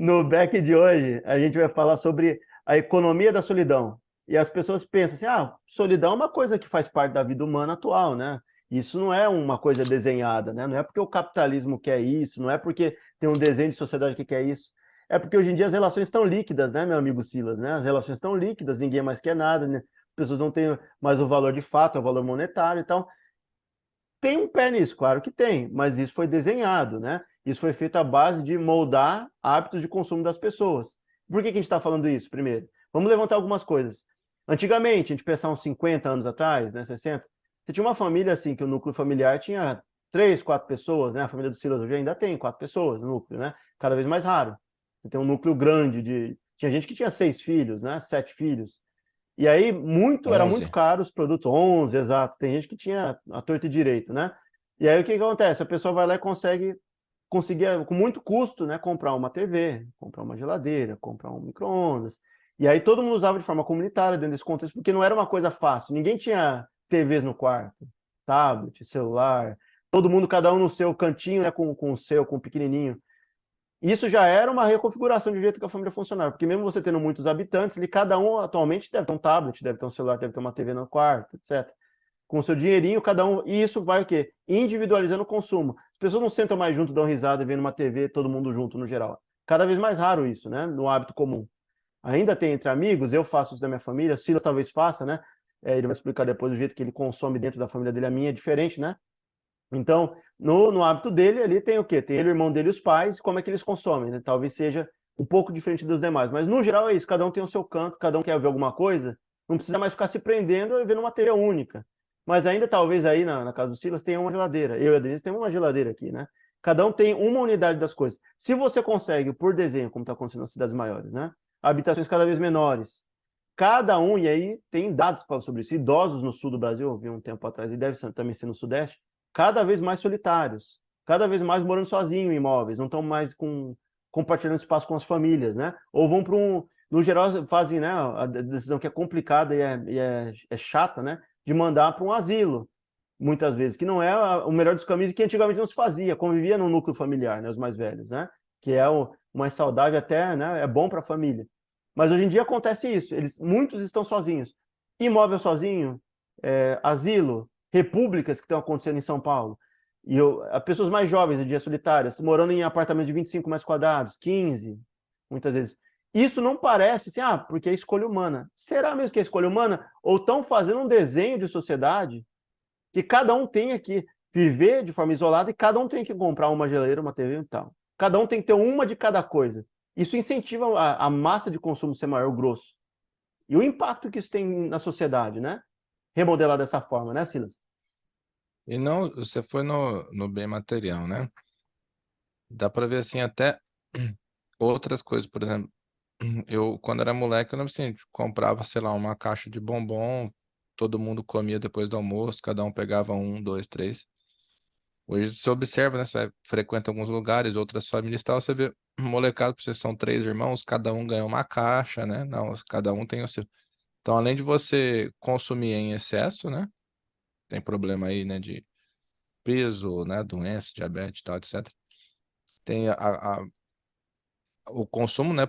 no back de hoje, a gente vai falar sobre a economia da solidão. E as pessoas pensam assim: ah, solidão é uma coisa que faz parte da vida humana atual, né? Isso não é uma coisa desenhada, né? Não é porque o capitalismo quer isso, não é porque tem um desenho de sociedade que quer isso. É porque hoje em dia as relações estão líquidas, né, meu amigo Silas? Né? As relações estão líquidas, ninguém mais quer nada, né? as pessoas não têm mais o valor de fato, o valor monetário. Então, tem um pé nisso, claro que tem, mas isso foi desenhado, né? Isso foi feito à base de moldar hábitos de consumo das pessoas. Por que, que a gente está falando isso primeiro? Vamos levantar algumas coisas. Antigamente, a gente pensar uns 50 anos atrás, né, 60, você tinha uma família assim, que o núcleo familiar tinha três, quatro pessoas, né? A família do Silas hoje ainda tem quatro pessoas no núcleo, né? Cada vez mais raro. Você tem um núcleo grande de. Tinha gente que tinha seis filhos, né? Sete filhos. E aí, muito, era muito caro os produtos, 11, exato. Tem gente que tinha a torta e direito, né? E aí o que, que acontece? A pessoa vai lá e consegue conseguir, com muito custo, né, comprar uma TV, comprar uma geladeira, comprar um micro-ondas. E aí todo mundo usava de forma comunitária dentro desse contexto, porque não era uma coisa fácil. Ninguém tinha TVs no quarto, tablet, celular, todo mundo, cada um no seu cantinho, né, com, com o seu, com o pequenininho. Isso já era uma reconfiguração de jeito que a família funcionava, porque mesmo você tendo muitos habitantes, ali, cada um atualmente deve ter um tablet, deve ter um celular, deve ter uma TV no quarto, etc. Com o seu dinheirinho, cada um. E isso vai o quê? Individualizando o consumo. As pessoas não sentam mais junto, dão risada, vendo uma TV, todo mundo junto no geral. Cada vez mais raro isso, né? No hábito comum. Ainda tem entre amigos, eu faço isso da minha família, Silas talvez faça, né? É, ele vai explicar depois o jeito que ele consome dentro da família dele, a minha é diferente, né? Então, no, no hábito dele, ali tem o quê? Tem ele, o irmão dele e os pais, como é que eles consomem, né? Talvez seja um pouco diferente dos demais. Mas, no geral, é isso. Cada um tem o seu canto, cada um quer ver alguma coisa. Não precisa mais ficar se prendendo e vendo uma TV única. Mas ainda, talvez, aí na, na casa do Silas tenha uma geladeira. Eu e a Denise temos uma geladeira aqui, né? Cada um tem uma unidade das coisas. Se você consegue, por desenho, como está acontecendo nas cidades maiores, né? Habitações cada vez menores. Cada um, e aí tem dados que falam sobre isso. Idosos no sul do Brasil, eu vi um tempo atrás, e deve também ser no sudeste, cada vez mais solitários, cada vez mais morando sozinho em imóveis, não estão mais com, compartilhando espaço com as famílias, né? Ou vão para um. No geral, fazem né, a decisão que é complicada e é, e é, é chata, né? De mandar para um asilo, muitas vezes, que não é o melhor dos caminhos que antigamente não se fazia, convivia no núcleo familiar, né? Os mais velhos, né? Que é o mais saudável, até, né? É bom para a família. Mas hoje em dia acontece isso, eles, muitos estão sozinhos. Imóvel sozinho, é, asilo, repúblicas que estão acontecendo em São Paulo. E eu, as pessoas mais jovens, de dia solitárias, morando em apartamentos de 25 metros quadrados, 15, muitas vezes. Isso não parece assim, ah, porque é escolha humana. Será mesmo que é escolha humana? Ou estão fazendo um desenho de sociedade que cada um tem que viver de forma isolada e cada um tem que comprar uma geladeira, uma TV e tal. Cada um tem que ter uma de cada coisa. Isso incentiva a, a massa de consumo ser maior, grosso. E o impacto que isso tem na sociedade, né? remodelar dessa forma, né, Silas? E não, você foi no, no bem material, né? Dá para ver assim até outras coisas, por exemplo, eu quando era moleque, eu não assim, comprava, sei lá, uma caixa de bombom, todo mundo comia depois do almoço, cada um pegava um, dois, três. Hoje você observa, né? Você frequenta alguns lugares, outras famílias e tal, você vê molecado, vocês são três irmãos, cada um ganha uma caixa, né? Não, cada um tem o seu. Então, além de você consumir em excesso, né? Tem problema aí, né, de peso, né, doença, diabetes, tal, etc. Tem a, a, o consumo, né?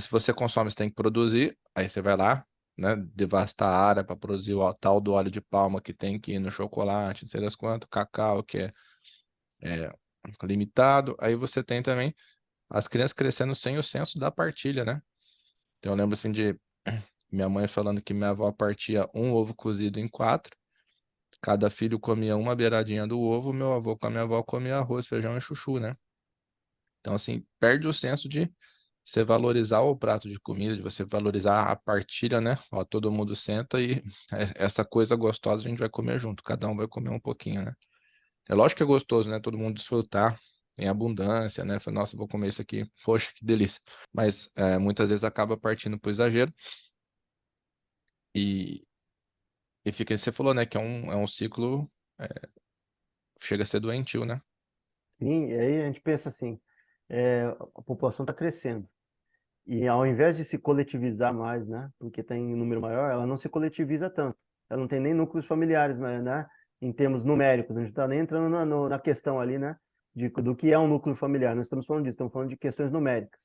Se você consome, você tem que produzir, aí você vai lá, né, devastar a área para produzir o tal do óleo de palma que tem que ir no chocolate, não sei das quantas, cacau, que é, é limitado. Aí você tem também as crianças crescendo sem o senso da partilha, né? Então eu lembro assim de minha mãe falando que minha avó partia um ovo cozido em quatro. Cada filho comia uma beiradinha do ovo, meu avô com a minha avó comia arroz, feijão e chuchu, né? Então, assim, perde o senso de você valorizar o prato de comida, de você valorizar a partilha, né? Ó, todo mundo senta e essa coisa gostosa a gente vai comer junto, cada um vai comer um pouquinho, né? É lógico que é gostoso, né? Todo mundo desfrutar em abundância, né? Fala, nossa, vou comer isso aqui, poxa, que delícia. Mas é, muitas vezes acaba partindo para o exagero e, e fica, você falou, né, que é um, é um ciclo, é, chega a ser doentio, né? Sim, e aí a gente pensa assim, é, a população está crescendo. E ao invés de se coletivizar mais, né, porque está em número maior, ela não se coletiviza tanto. Ela não tem nem núcleos familiares, né, em termos numéricos. A gente está nem entrando na, na questão ali, né, de, do que é um núcleo familiar. Nós estamos falando disso, estamos falando de questões numéricas.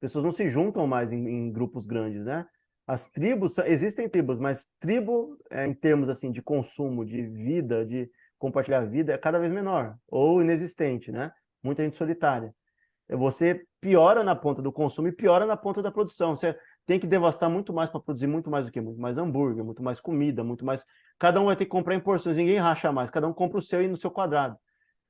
pessoas não se juntam mais em, em grupos grandes, né? As tribos, existem tribos, mas tribo, é, em termos assim de consumo, de vida, de compartilhar vida, é cada vez menor, ou inexistente, né? Muita gente solitária. Você piora na ponta do consumo e piora na ponta da produção. Você tem que devastar muito mais para produzir muito mais do que muito mais hambúrguer, muito mais comida, muito mais. Cada um vai ter que comprar em porções, ninguém racha mais, cada um compra o seu e no seu quadrado.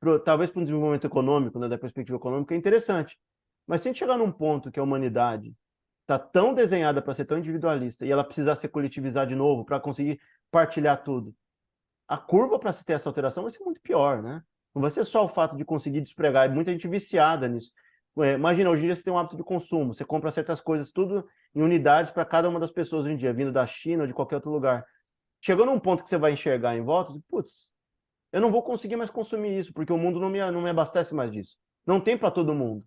Pro, talvez para um desenvolvimento econômico, né, da perspectiva econômica, é interessante. Mas se a gente chegar num ponto que a humanidade está tão desenhada para ser tão individualista e ela precisar se coletivizar de novo para conseguir partilhar tudo, a curva para se ter essa alteração vai ser muito pior, né? Não vai ser só o fato de conseguir despregar, é muita gente viciada nisso. É, imagina, hoje em dia você tem um hábito de consumo, você compra certas coisas tudo em unidades para cada uma das pessoas hoje em dia, vindo da China ou de qualquer outro lugar. Chegou num ponto que você vai enxergar em volta, putz, eu não vou conseguir mais consumir isso, porque o mundo não me, não me abastece mais disso. Não tem para todo mundo.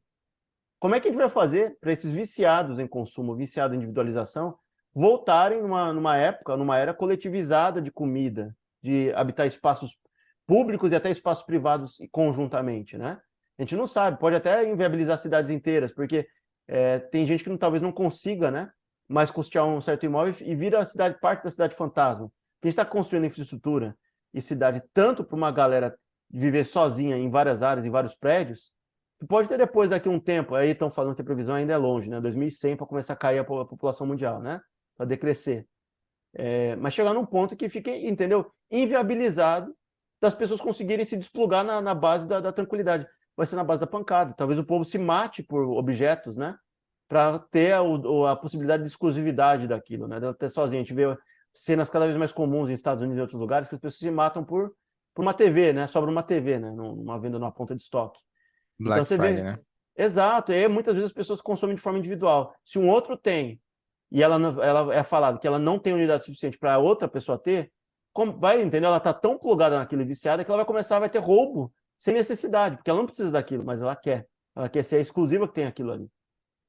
Como é que a gente vai fazer para esses viciados em consumo, viciados em individualização, voltarem numa, numa época, numa era coletivizada de comida, de habitar espaços públicos e até espaços privados conjuntamente, né? A gente não sabe, pode até inviabilizar cidades inteiras, porque é, tem gente que não, talvez não consiga, né? Mais custear um certo imóvel e vira a cidade parte da cidade fantasma. A gente está construindo infraestrutura e cidade tanto para uma galera viver sozinha em várias áreas, em vários prédios, que pode ter depois, daqui um tempo, aí estão falando que a previsão ainda é longe, né? 2100 para começar a cair a população mundial, né? Para decrescer. É, mas chegar num ponto que fique, entendeu? Inviabilizado das pessoas conseguirem se desplugar na, na base da, da tranquilidade vai ser na base da pancada. Talvez o povo se mate por objetos, né? Para ter a, a, possibilidade de exclusividade daquilo, né? De ter sozinho. A gente vê cenas cada vez mais comuns em Estados Unidos e outros lugares que as pessoas se matam por, por uma TV, né? Sobra uma TV, né? Numa venda numa ponta de estoque. Black então, Friday, vê... né? Exato. E aí, muitas vezes as pessoas consomem de forma individual. Se um outro tem e ela, ela é falado que ela não tem unidade suficiente para outra pessoa ter, como, vai, entendeu? Ela está tão plugada naquilo viciada que ela vai começar, vai ter roubo sem necessidade, porque ela não precisa daquilo, mas ela quer. Ela quer ser a exclusiva que tem aquilo ali.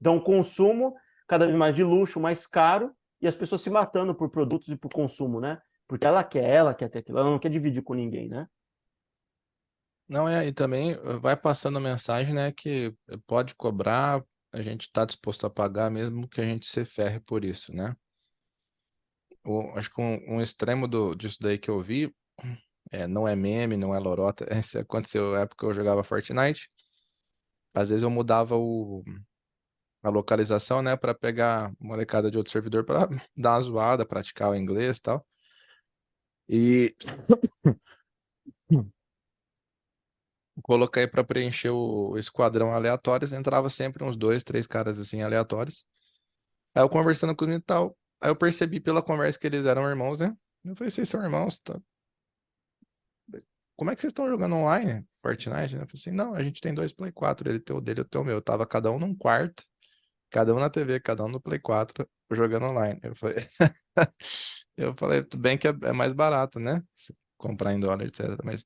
Então, consumo cada vez mais de luxo, mais caro, e as pessoas se matando por produtos e por consumo, né? Porque ela quer, ela quer ter aquilo, ela não quer dividir com ninguém, né? Não, é, e também vai passando a mensagem, né, que pode cobrar, a gente está disposto a pagar mesmo que a gente se ferre por isso, né? O, acho que um, um extremo do, disso daí que eu vi é, não é meme, não é lorota. Isso aconteceu na época que eu jogava Fortnite. Às vezes eu mudava o, a localização, né, para pegar molecada de outro servidor para dar uma zoada, praticar o inglês e tal. E coloquei para preencher o esquadrão aleatórios, entrava sempre uns dois, três caras assim aleatórios. Aí eu conversando com e tal, aí eu percebi pela conversa que eles eram irmãos, né? Eu falei, vocês são irmãos, tá? Como é que vocês estão jogando online? Fortnite? Né? Eu falei assim, não, a gente tem dois Play 4, ele tem o dele, eu tenho o meu. Tava cada um num quarto, cada um na TV, cada um no Play 4, jogando online. Eu falei, eu falei, tudo bem que é, é mais barato, né? comprar em dólar, etc. Mas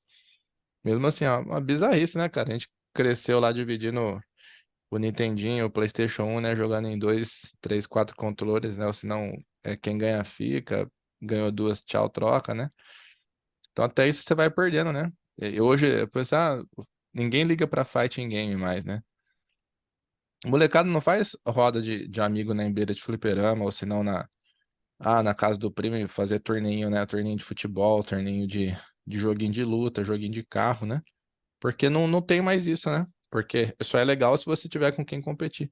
mesmo assim, é uma bizarrice, né, cara? A gente cresceu lá dividindo o Nintendinho, o PlayStation 1, né? Jogando em dois, três, quatro controles, né? Ou senão, é, quem ganha fica, ganhou duas, tchau, troca, né? Então até isso você vai perdendo, né? E hoje, eu ah, ninguém liga pra fighting game mais, né? O molecado não faz roda de, de amigo na beira de fliperama, ou senão na, ah, na casa do primo fazer torneio, né? Torneio de futebol, torneio de, de joguinho de luta, joguinho de carro, né? Porque não, não tem mais isso, né? Porque só é legal se você tiver com quem competir.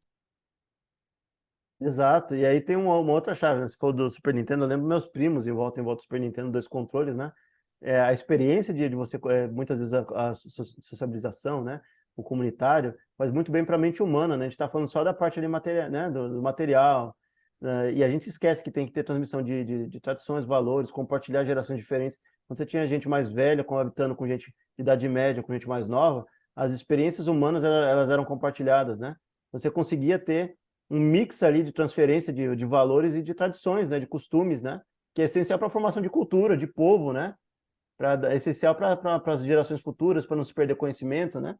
Exato, e aí tem uma, uma outra chave, né? Você falou do Super Nintendo, eu lembro meus primos em volta em volta do Super Nintendo, dois controles, né? É, a experiência de, de você, é, muitas vezes, a, a, né? O comunitário, faz muito bem para a mente humana, né? A gente está falando só da parte material, né? do, do material, né? e a gente esquece que tem que ter transmissão de, de, de, tradições, valores, compartilhar gerações diferentes. Quando você tinha gente mais velha coabitando com gente de idade média, com gente mais nova, as experiências humanas elas eram compartilhadas, né? Você conseguia ter um mix ali de transferência de, de valores e de tradições, né? De costumes, né? Que é essencial para a formação de cultura, de povo, né? Pra, é essencial para as gerações futuras, para não se perder conhecimento, né?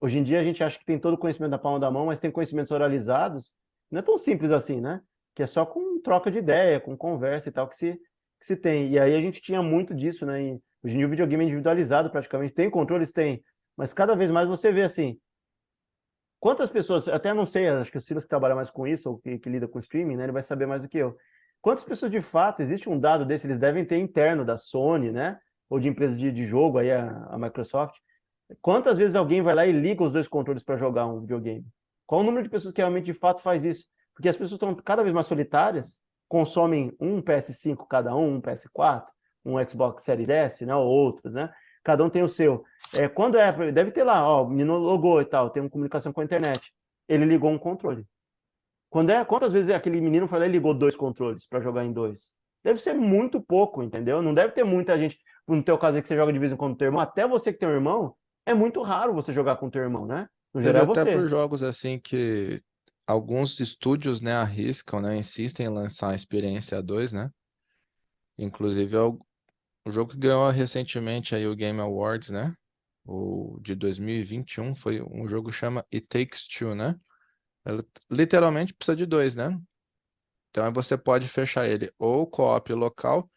Hoje em dia a gente acha que tem todo o conhecimento na palma da mão, mas tem conhecimentos oralizados. Não é tão simples assim, né? Que é só com troca de ideia, com conversa e tal que se, que se tem. E aí a gente tinha muito disso, né? E hoje em dia o videogame é individualizado praticamente. Tem controles? Tem. Mas cada vez mais você vê assim, Quantas pessoas, até não sei, acho que o Silas que trabalha mais com isso, ou que, que, lida com streaming, né, ele vai saber mais do que eu. Quantas pessoas de fato, existe um dado desse, eles devem ter interno da Sony, né, ou de empresas de, de jogo, aí a, a, Microsoft. Quantas vezes alguém vai lá e liga os dois controles para jogar um videogame? Qual o número de pessoas que realmente de fato faz isso? Porque as pessoas estão cada vez mais solitárias, consomem um PS5 cada um, um PS4, um Xbox Series S, né, ou outros, né? Cada um tem o seu. É, quando é, deve ter lá, ó, o menino logou e tal, tem uma comunicação com a internet. Ele ligou um controle. Quando é, quantas vezes aquele menino foi lá e ligou dois controles para jogar em dois? Deve ser muito pouco, entendeu? Não deve ter muita gente. No teu caso aí que você joga de vez em quando com teu irmão, até você que tem um irmão, é muito raro você jogar com teu irmão, né? No geral, é você. Até por jogos assim que alguns estúdios, né, arriscam, né, insistem em lançar a experiência 2, né? Inclusive, o, o jogo que ganhou recentemente aí o Game Awards, né? O de 2021 foi um jogo que chama It Takes Two, né? Ela, literalmente precisa de dois, né? Então aí você pode fechar ele ou co-op local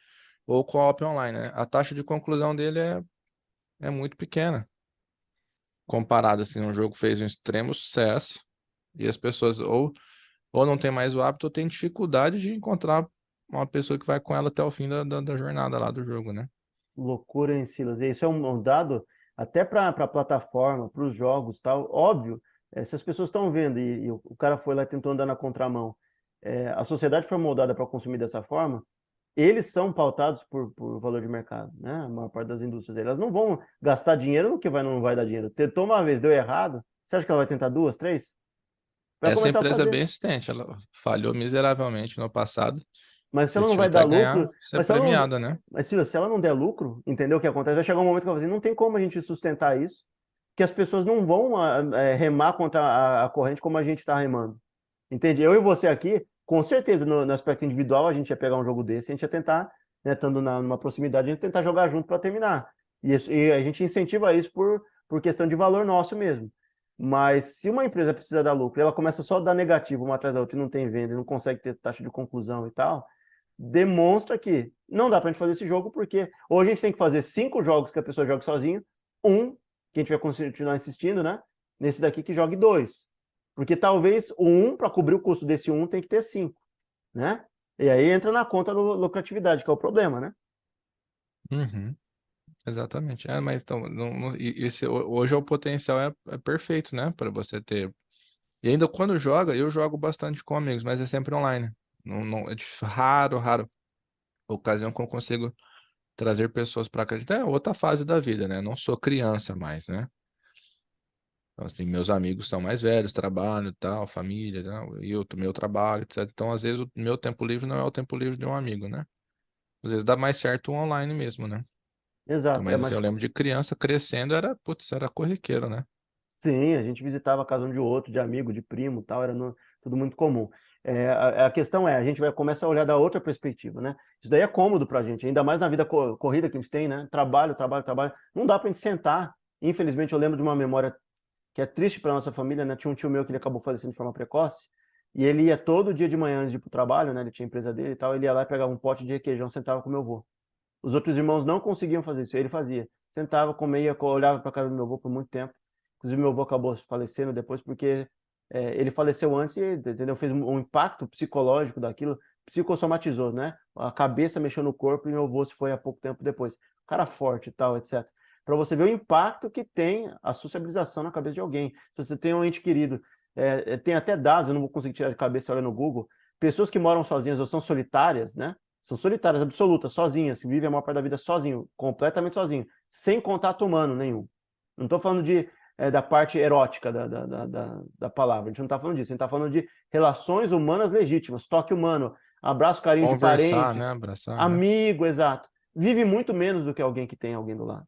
ou co-op online, né? A taxa de conclusão dele é, é muito pequena. Comparado assim, um jogo fez um extremo sucesso e as pessoas ou, ou não tem mais o hábito ou tem dificuldade de encontrar uma pessoa que vai com ela até o fim da, da, da jornada lá do jogo, né? Loucura, hein, Silas? Isso é um, dado até para a plataforma, para os jogos tal. Óbvio, é, se as pessoas estão vendo e, e, o cara foi lá tentou andar na contramão, é, a sociedade foi moldada para consumir dessa forma, eles são pautados por, por valor de mercado, né? A maior parte das indústrias. Elas não vão gastar dinheiro no que vai, não vai dar dinheiro. Tentou uma vez, deu errado, você acha que ela vai tentar duas, três? Vai Essa empresa é bem insistente, ela falhou miseravelmente no passado. Mas se ela não vai dar lucro. Ser premiada, não, né? Mas se, se ela não der lucro, entendeu o que acontece? Vai chegar um momento que eu vou dizer, não tem como a gente sustentar isso, que as pessoas não vão é, remar contra a, a, corrente como a gente está remando. Entende? Eu e você aqui, com certeza, no, no, aspecto individual, a gente ia pegar um jogo desse, a gente ia tentar, né, estando na, numa proximidade, a gente ia tentar jogar junto para terminar. E, isso, e a gente incentiva isso por, por questão de valor nosso mesmo. Mas se uma empresa precisa dar lucro e ela começa só a dar negativo uma atrás da outra e não tem venda, não consegue ter taxa de conclusão e tal, demonstra que não dá para a gente fazer esse jogo, porque ou a gente tem que fazer cinco jogos que a pessoa jogue sozinha, um, que a gente vai continuar insistindo, né? Nesse daqui que jogue dois. Porque talvez o um, para cobrir o custo desse um, tem que ter cinco, né? E aí entra na conta da lucratividade, que é o problema, né? Uhum. Exatamente. É, mas então, não, não, esse, hoje o potencial é, é perfeito, né? Para você ter. E ainda quando joga, eu jogo bastante com amigos, mas é sempre online. Não, não, é raro, raro ocasião que eu consigo trazer pessoas para acreditar. É outra fase da vida, né? Não sou criança mais, né? Então, assim, meus amigos são mais velhos, trabalho, tal, família, tal, e eu, meu trabalho, etc. Então, às vezes, o meu tempo livre não é o tempo livre de um amigo, né? Às vezes dá mais certo online mesmo, né? Exato. Então, mas, é eu lembro de criança crescendo, era, putz, era corriqueiro, né? Sim, a gente visitava a casa um de outro, de amigo, de primo, tal, era no, tudo muito comum. É, a, a, questão é, a gente vai começar a olhar da outra perspectiva, né? Isso daí é cômodo para a gente, ainda mais na vida co corrida que a gente tem, né? Trabalho, trabalho, trabalho. Não dá para a gente sentar. Infelizmente, eu lembro de uma memória que é triste para nossa família, né? Tinha um tio meu que ele acabou falecendo de forma precoce, e ele ia todo dia de manhã antes de ir para o trabalho, né? Ele tinha empresa dele e tal, ele ia lá e pegava um pote de requeijão, sentava com meu avô. Os outros irmãos não conseguiam fazer isso, ele fazia. Sentava, comia, olhava para a casa do meu avô por muito tempo. Inclusive, meu avô acabou falecendo depois porque é, ele faleceu antes e entendeu? fez um impacto psicológico daquilo, psicossomatizou, né? A cabeça mexeu no corpo e meu avô se foi há pouco tempo depois. Cara forte e tal, etc. Para você ver o impacto que tem a sociabilização na cabeça de alguém. Se você tem um ente querido, é, é, tem até dados, eu não vou conseguir tirar de cabeça olha no Google, pessoas que moram sozinhas ou são solitárias, né? São solitárias, absolutas, sozinhas, vivem a maior parte da vida sozinho, completamente sozinho, sem contato humano nenhum. Não estou falando de é, da parte erótica da, da, da, da, palavra. A gente não está falando disso, a gente está falando de relações humanas legítimas, toque humano, abraço, carinho Conversar, de parentes, né? Abraçar, né? amigo, né? exato. Vive muito menos do que alguém que tem alguém do lado.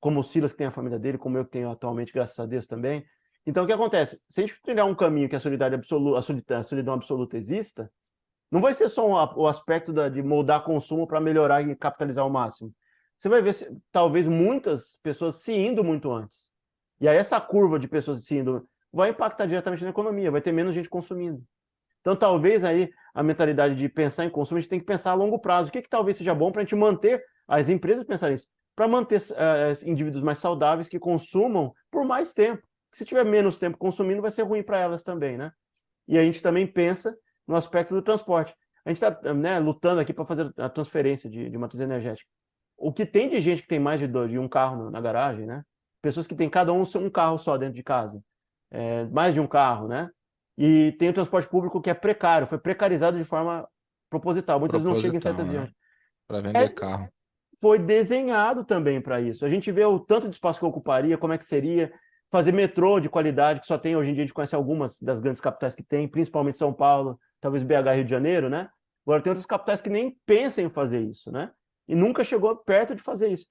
Como o Silas que tem a família dele, como eu que tenho atualmente, graças a Deus também. Então, o que acontece? Se a gente trilhar um caminho que a solidariedade absoluta, a solidão, a solidão absoluta exista, não vai ser só um, o aspecto da, de moldar consumo para melhorar e capitalizar ao máximo. Você vai ver, talvez, muitas pessoas se indo muito antes. E aí essa curva de pessoas se indo vai impactar diretamente na economia, vai ter menos gente consumindo. Então, talvez aí a mentalidade de pensar em consumo, a gente tem que pensar a longo prazo. O que, que talvez seja bom para a gente manter as empresas pensarem isso? Para manter uh, indivíduos mais saudáveis que consumam por mais tempo. se tiver menos tempo consumindo, vai ser ruim para elas também, né? E a gente também pensa no aspecto do transporte. A gente está né, lutando aqui para fazer a transferência de, de, matriz energética. O que tem de gente que tem mais de, dois, de um carro na garagem, né? Pessoas que têm cada um um carro só dentro de casa, é, mais de um carro, né? E tem o transporte público que é precário, foi precarizado de forma proposital. Muitas vezes não chega em certas né? regiões. Para vender É- carro. Foi desenhado também para isso. A gente vê o tanto de espaço que ocuparia, como é que seria fazer metrô de qualidade, que só tem hoje em dia, a gente conhece algumas das grandes capitais que tem, principalmente São Paulo, talvez BH, Rio de Janeiro, né? Agora tem outras capitais que nem pensam em fazer isso, né? E nunca chegou perto de fazer isso.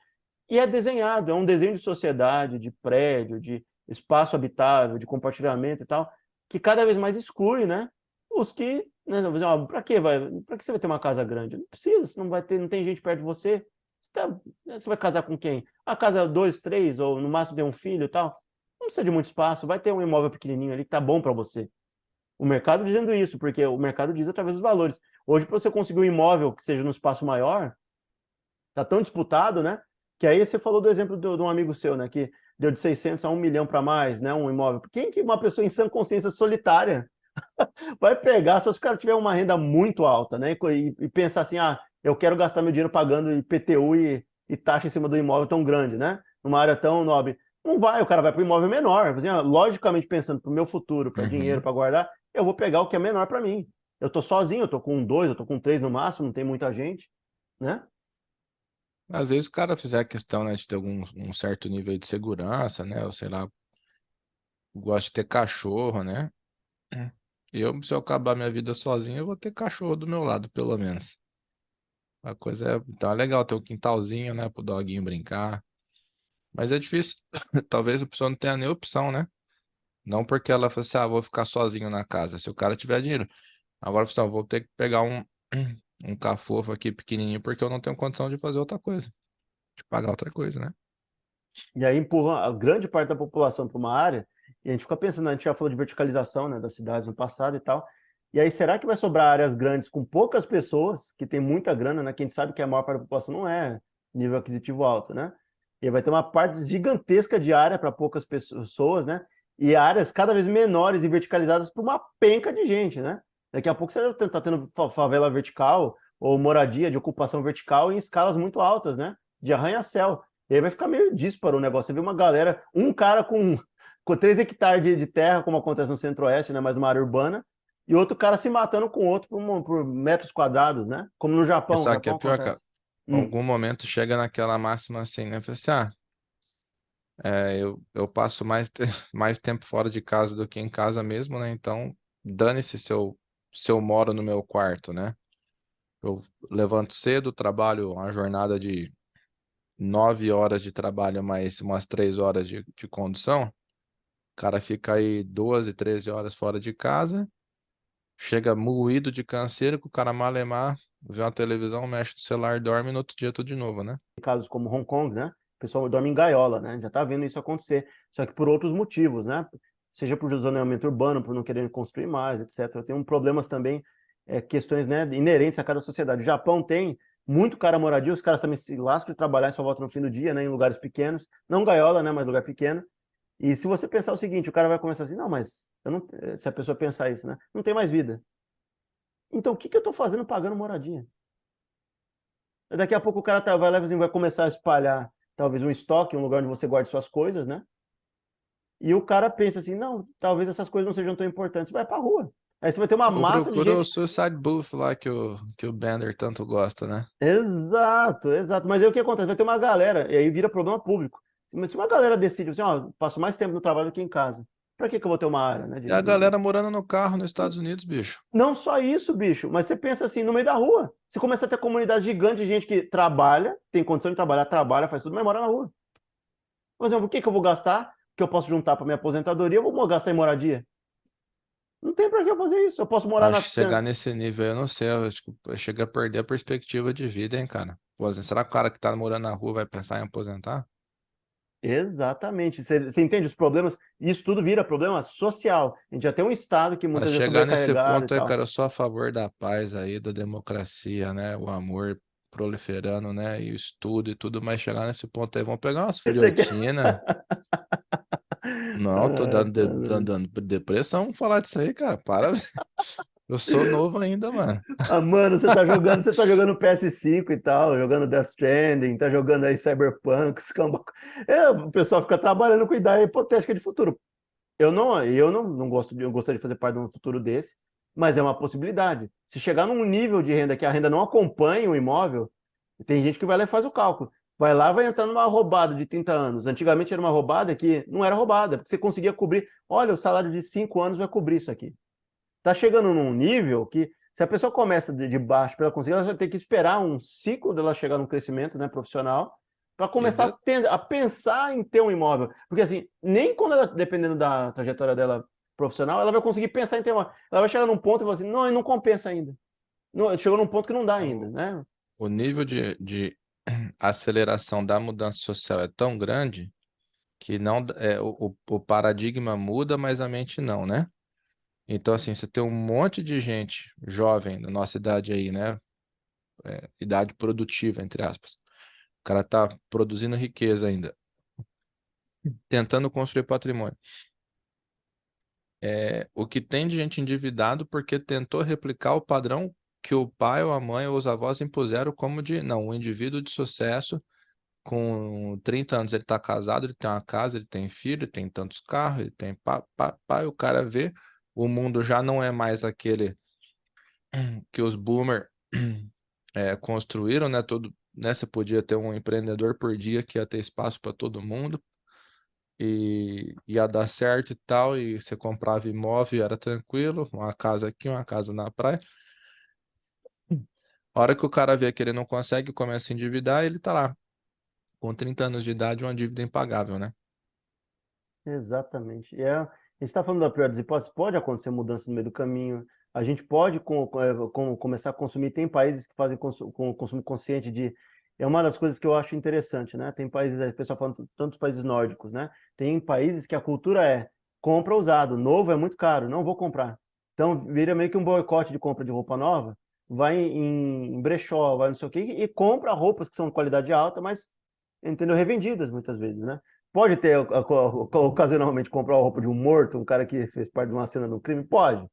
E é desenhado, é um desenho de sociedade, de prédio, de espaço habitável, de compartilhamento e tal, que cada vez mais exclui, né? Os que, né, para que vai, para que você vai ter uma casa grande? Não precisa, não vai ter, não tem gente perto de você. Tá- você vai casar com quem? A casa dois, três, ou no máximo ter um filho e tal. Não precisa de muito espaço, vai ter um imóvel pequenininho ali que tá bom para você. O mercado dizendo isso, porque o mercado diz através dos valores. Hoje, para você conseguir um imóvel que seja no espaço maior, tá tão disputado, né? Que aí você falou do exemplo de um amigo seu, né? Que deu de 600 a 1 milhão para mais, né? Um imóvel. Quem que uma pessoa em sã consciência solitária vai pegar se o cara tiver uma renda muito alta, né? E, e pensar assim, ah, eu quero gastar meu dinheiro pagando IPTU e, e taxa em cima do imóvel tão grande, né? Numa área tão nobre. Não vai, o cara vai para o imóvel menor. Assim, ah, logicamente pensando para o meu futuro, para Uhum. dinheiro, para guardar, eu vou pegar o que é menor para mim. Eu tô sozinho, eu tô com dois, eu tô com três no máximo, não tem muita gente, né? Às vezes o cara fizer a questão, né, de ter algum um certo nível de segurança, né? Ou sei lá, gosta de ter cachorro, né? Eu, se eu acabar minha vida sozinho, eu vou ter cachorro do meu lado, pelo menos. A coisa é, então é legal ter um quintalzinho, né, pro doguinho brincar. Mas é difícil. Talvez a pessoa não tenha nem opção, né? Não porque ela fala assim, ah, vou ficar sozinho na casa, se o cara tiver dinheiro. Agora, assim, ó, vou ter que pegar um, um cafofo aqui pequenininho porque eu não tenho condição de fazer outra coisa. De pagar outra coisa, né? E aí empurra a grande parte da população para uma área, e a gente fica pensando, a gente já falou de verticalização, né, das cidades no passado e tal. E aí, será que vai sobrar áreas grandes com poucas pessoas, que tem muita grana, né? Que a gente sabe que a maior parte da população não é nível aquisitivo alto, né? E vai ter uma parte gigantesca de área para poucas pessoas, né? E áreas cada vez menores e verticalizadas para uma penca de gente, né? Daqui a pouco você está tendo fa- favela vertical ou moradia de ocupação vertical em escalas muito altas, né? De arranha-céu. E aí vai ficar meio dísparo o negócio. Você vê uma galera, um cara com, com 3 hectares de, de terra, como acontece no centro-oeste, né? Mais uma área urbana, e outro cara se matando com outro por, por metros quadrados, né? Como no Japão. no que é pior, acontece. Em Hum. algum momento chega naquela máxima assim, né? Fala assim, ah, é, eu, eu passo mais, te- mais tempo fora de casa do que em casa mesmo, né? Então, dane-se se eu, se eu moro no meu quarto, né? Eu levanto cedo, trabalho uma jornada de nove horas de trabalho, mais umas três horas de, de condução. O cara fica aí 12, 13 horas fora de casa, chega moído de canseira, que o cara malemar, vê uma televisão, mexe no celular, dorme e no outro dia tudo de novo, né? Em casos como Hong Kong, né? O pessoal dorme em gaiola, né? Já está vendo isso acontecer. Só que por outros motivos, né? Seja por zoneamento urbano, por não querer construir mais, etc. Tem um problemas também, é, questões né, inerentes a cada sociedade. O Japão tem muito cara moradia, os caras também se lascam de trabalhar e só voltam no fim do dia, né? Em lugares pequenos. Não gaiola, né? Mas lugar pequeno. E se você pensar o seguinte, o cara vai começar assim, não, mas eu não, se a pessoa pensar isso, né? Não tem mais vida. Então, o que, que eu estou fazendo pagando moradia? Daqui a pouco o cara tá, vai, lá, vai começar a espalhar talvez um estoque, um lugar onde você guarde suas coisas, né? E o cara pensa assim, não, talvez essas coisas não sejam tão importantes, vai pra rua. Aí você vai ter uma Ou massa de procura o gente. Suicide Booth lá que o, que o Bender tanto gosta, né? Exato, exato. Mas aí o que acontece? Vai ter uma galera, e aí vira problema público. Mas se uma galera decide assim, ó, passo mais tempo no trabalho do que em casa, pra que que eu vou ter uma área, né? de- E a galera morando no carro nos Estados Unidos, bicho. Não só isso, bicho, mas você pensa assim, no meio da rua. Você começa a ter comunidade gigante de gente que trabalha, tem condição de trabalhar, trabalha, faz tudo, mas mora na rua. Por exemplo, o que, que eu vou gastar? Que eu posso juntar para minha aposentadoria, eu vou gastar em moradia? Não tem para que eu fazer isso. Eu posso morar Acho na. chegar nesse nível, eu não sei, eu acho que chega a perder a perspectiva de vida, hein, cara? Será que o cara que tá morando na rua vai pensar em aposentar? Exatamente. Você, você entende os problemas? Isso tudo vira problema social. A gente já tem um Estado que muitas vezes é chegar nesse ponto, é, tal. cara, eu sou a favor da paz aí, da democracia, né? O amor proliferando, né? E o estudo e tudo, mas chegar nesse ponto aí, vamos pegar umas filhotinas. Não, tô dando, de- dando depressão falar disso aí, cara. Para. Eu sou novo ainda, mano. Ah, mano, você tá jogando, você tá jogando PS5 e tal, jogando Death Stranding, tá jogando aí Cyberpunk, escamba. É, o pessoal fica trabalhando com ideia hipotética de futuro. Eu não, eu não, não gosto de, eu gostaria de fazer parte de um futuro desse, mas é uma possibilidade. Se chegar num nível de renda que a renda não acompanhe o imóvel, tem gente que vai lá e faz o cálculo. Vai lá, vai entrar numa roubada de 30 anos. Antigamente era uma roubada que não era roubada, porque você conseguia cobrir. Olha, o salário de 5 anos vai cobrir isso aqui. Tá chegando num nível que, se a pessoa começa de, de baixo para ela conseguir, ela vai ter que esperar um ciclo dela chegar num crescimento né, profissional para começar a, ter- a pensar em ter um imóvel. Porque, assim, nem quando ela, dependendo da trajetória dela profissional, ela vai conseguir pensar em ter uma. Ela vai chegar num ponto e falar assim: não, não compensa ainda. Não, chegou num ponto que não dá ainda, né? O nível de, de aceleração da mudança social é tão grande que não é, o, o o paradigma muda, mas a mente não, né? Então, assim, você tem um monte de gente jovem da nossa idade aí, né? É, idade produtiva, entre aspas. O cara tá produzindo riqueza ainda, tentando construir patrimônio. É, o que tem de gente endividado porque tentou replicar o padrão que o pai ou a mãe ou os avós impuseram como de, não, um indivíduo de sucesso com 30 anos ele tá casado, ele tem uma casa, ele tem filho, ele tem tantos carros, ele tem e o cara vê, o mundo já não é mais aquele que os boomer eh, construíram, né? Todo, né? Você podia ter um empreendedor por dia que ia ter espaço para todo mundo e ia dar certo e tal, e você comprava imóvel era tranquilo, uma casa aqui, uma casa na praia. A hora que o cara vê que ele não consegue, começa a endividar, ele tá lá, com 30 anos de idade, uma dívida impagável, né? Exatamente. É, a gente está falando da pior das hipóteses, pode acontecer mudança no meio do caminho. A gente pode com- com- é, com- começar a consumir. Tem países que fazem consu- com consumo consciente de. É uma das coisas que eu acho interessante, né? Tem países, o pessoal fala tantos países nórdicos, né? Tem países que a cultura é compra usado, novo é muito caro, não vou comprar. Então vira meio que um boicote de compra de roupa nova, vai em brechó, vai não sei o quê, e compra roupas que são de qualidade alta, mas, entendeu? Revendidas muitas vezes, né? Pode ter, ocasionalmente, comprar a roupa de um morto, um cara que fez parte de uma cena do crime? Pode.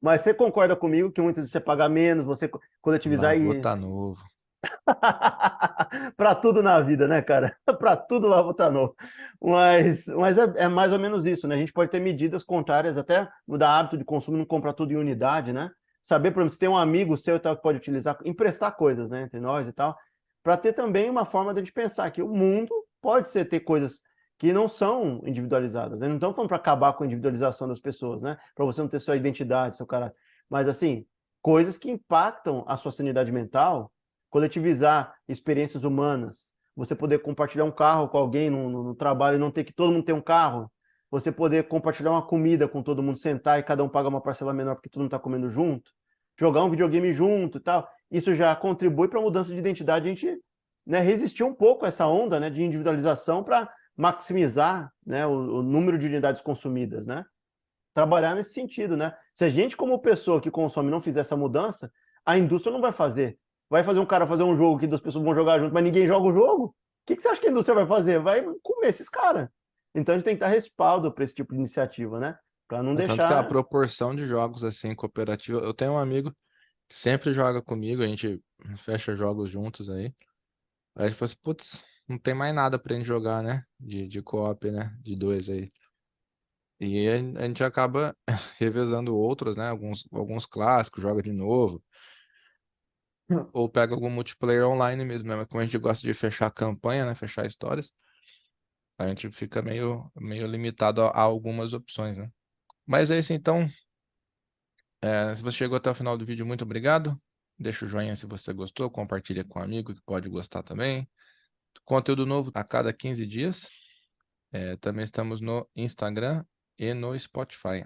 Mas você concorda comigo que muitas vezes você paga menos, você co- coletivizar vou e. tá novo. Para tudo na vida, né, cara? Para tudo lá tá novo. Mas, mas é, é mais ou menos isso, né? A gente pode ter medidas contrárias, até mudar hábito de consumo, não comprar tudo em unidade, né? Saber, por exemplo, se tem um amigo seu e tal que pode utilizar, emprestar coisas, né, entre nós e tal, para ter também uma forma de a gente pensar que o mundo pode ser ter coisas que não são individualizadas, né? Não estamos falando para acabar com a individualização das pessoas, né? Para você não ter sua identidade, seu cara, mas assim, coisas que impactam a sua sanidade mental, coletivizar experiências humanas, você poder compartilhar um carro com alguém no, no- no trabalho e não ter que todo mundo ter um carro, você poder compartilhar uma comida com todo mundo, sentar e cada um paga uma parcela menor porque todo mundo está comendo junto, jogar um videogame junto e tal, isso já contribui para a mudança de identidade, a gente né, resistir um pouco a essa onda né, de individualização para maximizar né, o, o número de unidades consumidas, né? Trabalhar nesse sentido, né? Se a gente, como pessoa que consome, não fizer essa mudança, a indústria não vai fazer. Vai fazer um cara fazer um jogo que duas pessoas vão jogar junto, mas ninguém joga o jogo? O que, que você acha que a indústria vai fazer? Vai comer esses caras. Então a gente tem que dar respaldo para esse tipo de iniciativa, né? Para não É Tanto que a deixar. proporção de jogos assim, cooperativa. Eu tenho um amigo que sempre joga comigo, a gente fecha jogos juntos aí. Aí a gente fala assim, putz, não tem mais nada pra gente jogar, né? De, de co-op, né? De dois aí. E a a gente acaba revezando outros, né? Alguns, alguns clássicos, joga de novo. Ou pega algum multiplayer online mesmo, né? Mas como a gente gosta de fechar campanha, né? Fechar histórias, a gente fica meio, meio limitado a, a algumas opções, né? Mas é isso então. É, se você chegou até o final do vídeo, muito obrigado. Deixa o joinha se você gostou, compartilha com um amigo que pode gostar também. Conteúdo novo a cada 15 dias. É, também estamos no Instagram e no Spotify.